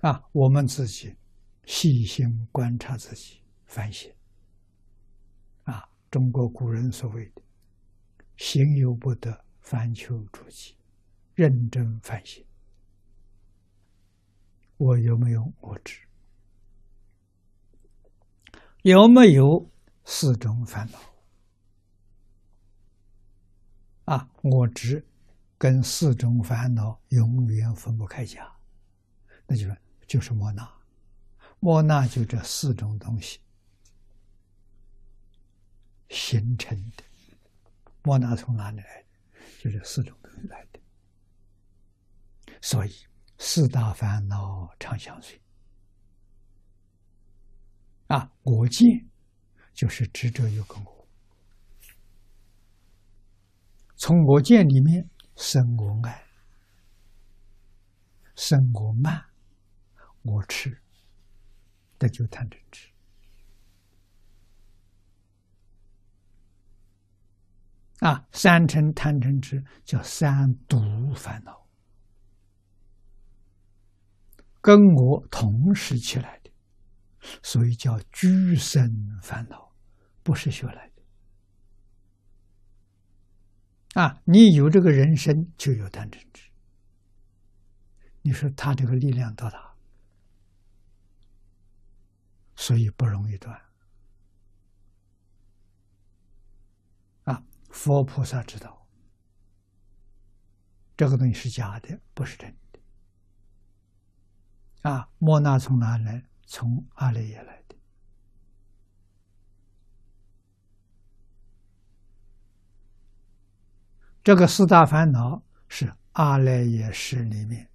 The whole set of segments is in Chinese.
啊，我们自己细心观察自己，反省。啊，中国古人所谓的“行有不得，反求诸己”，认真反省，我有没有我执？有没有四种烦恼？啊，我执跟四种烦恼永远分不开家，那就是。就是莫那，莫那就这四种东西形成的。莫那从哪里来的？就这四种东西来的。所以四大烦恼常相随。啊，我见就是执着有个我，从我见里面生我爱，生我慢。我吃，这就贪嗔痴啊！三尘贪嗔痴叫三毒烦恼，跟我同时起来的，所以叫居生烦恼，不是学来的啊！你有这个人生，就有贪嗔痴。你说他这个力量多大？所以不容易断啊！佛菩萨知道，这个东西是假的，不是真的。啊，莫那从哪来？从阿赖耶来的。这个四大烦恼是阿赖耶识里面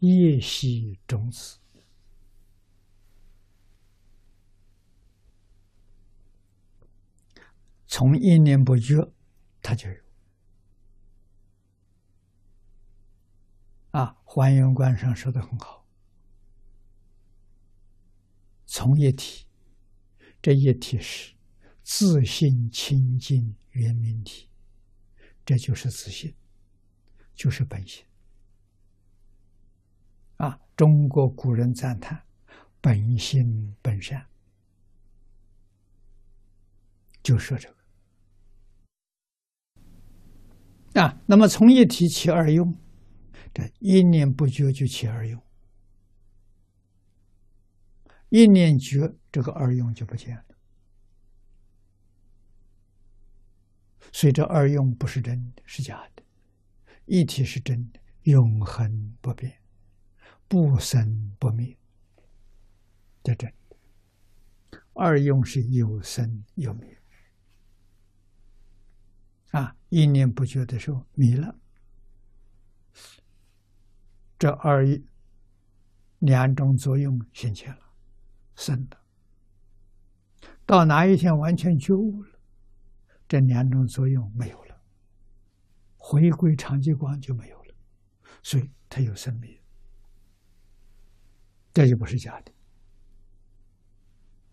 夜袭种子。从一念不觉，他就有。啊，还原观上说的很好，从一体，这一体是自信清净圆明体，这就是自信，就是本性。啊，中国古人赞叹本性本善，就说这个。啊，那么从一体起二用，这一念不觉就起二用，一念觉，这个二用就不见了。所以这二用不是真的，是假的；一体是真的，永恒不变，不生不灭，这真。二用是有生有灭。啊，一念不觉的时候迷了，这二一两种作用现前了，生的。到哪一天完全觉悟了，这两种作用没有了，回归常寂光就没有了，所以它有生命，这就不是假的。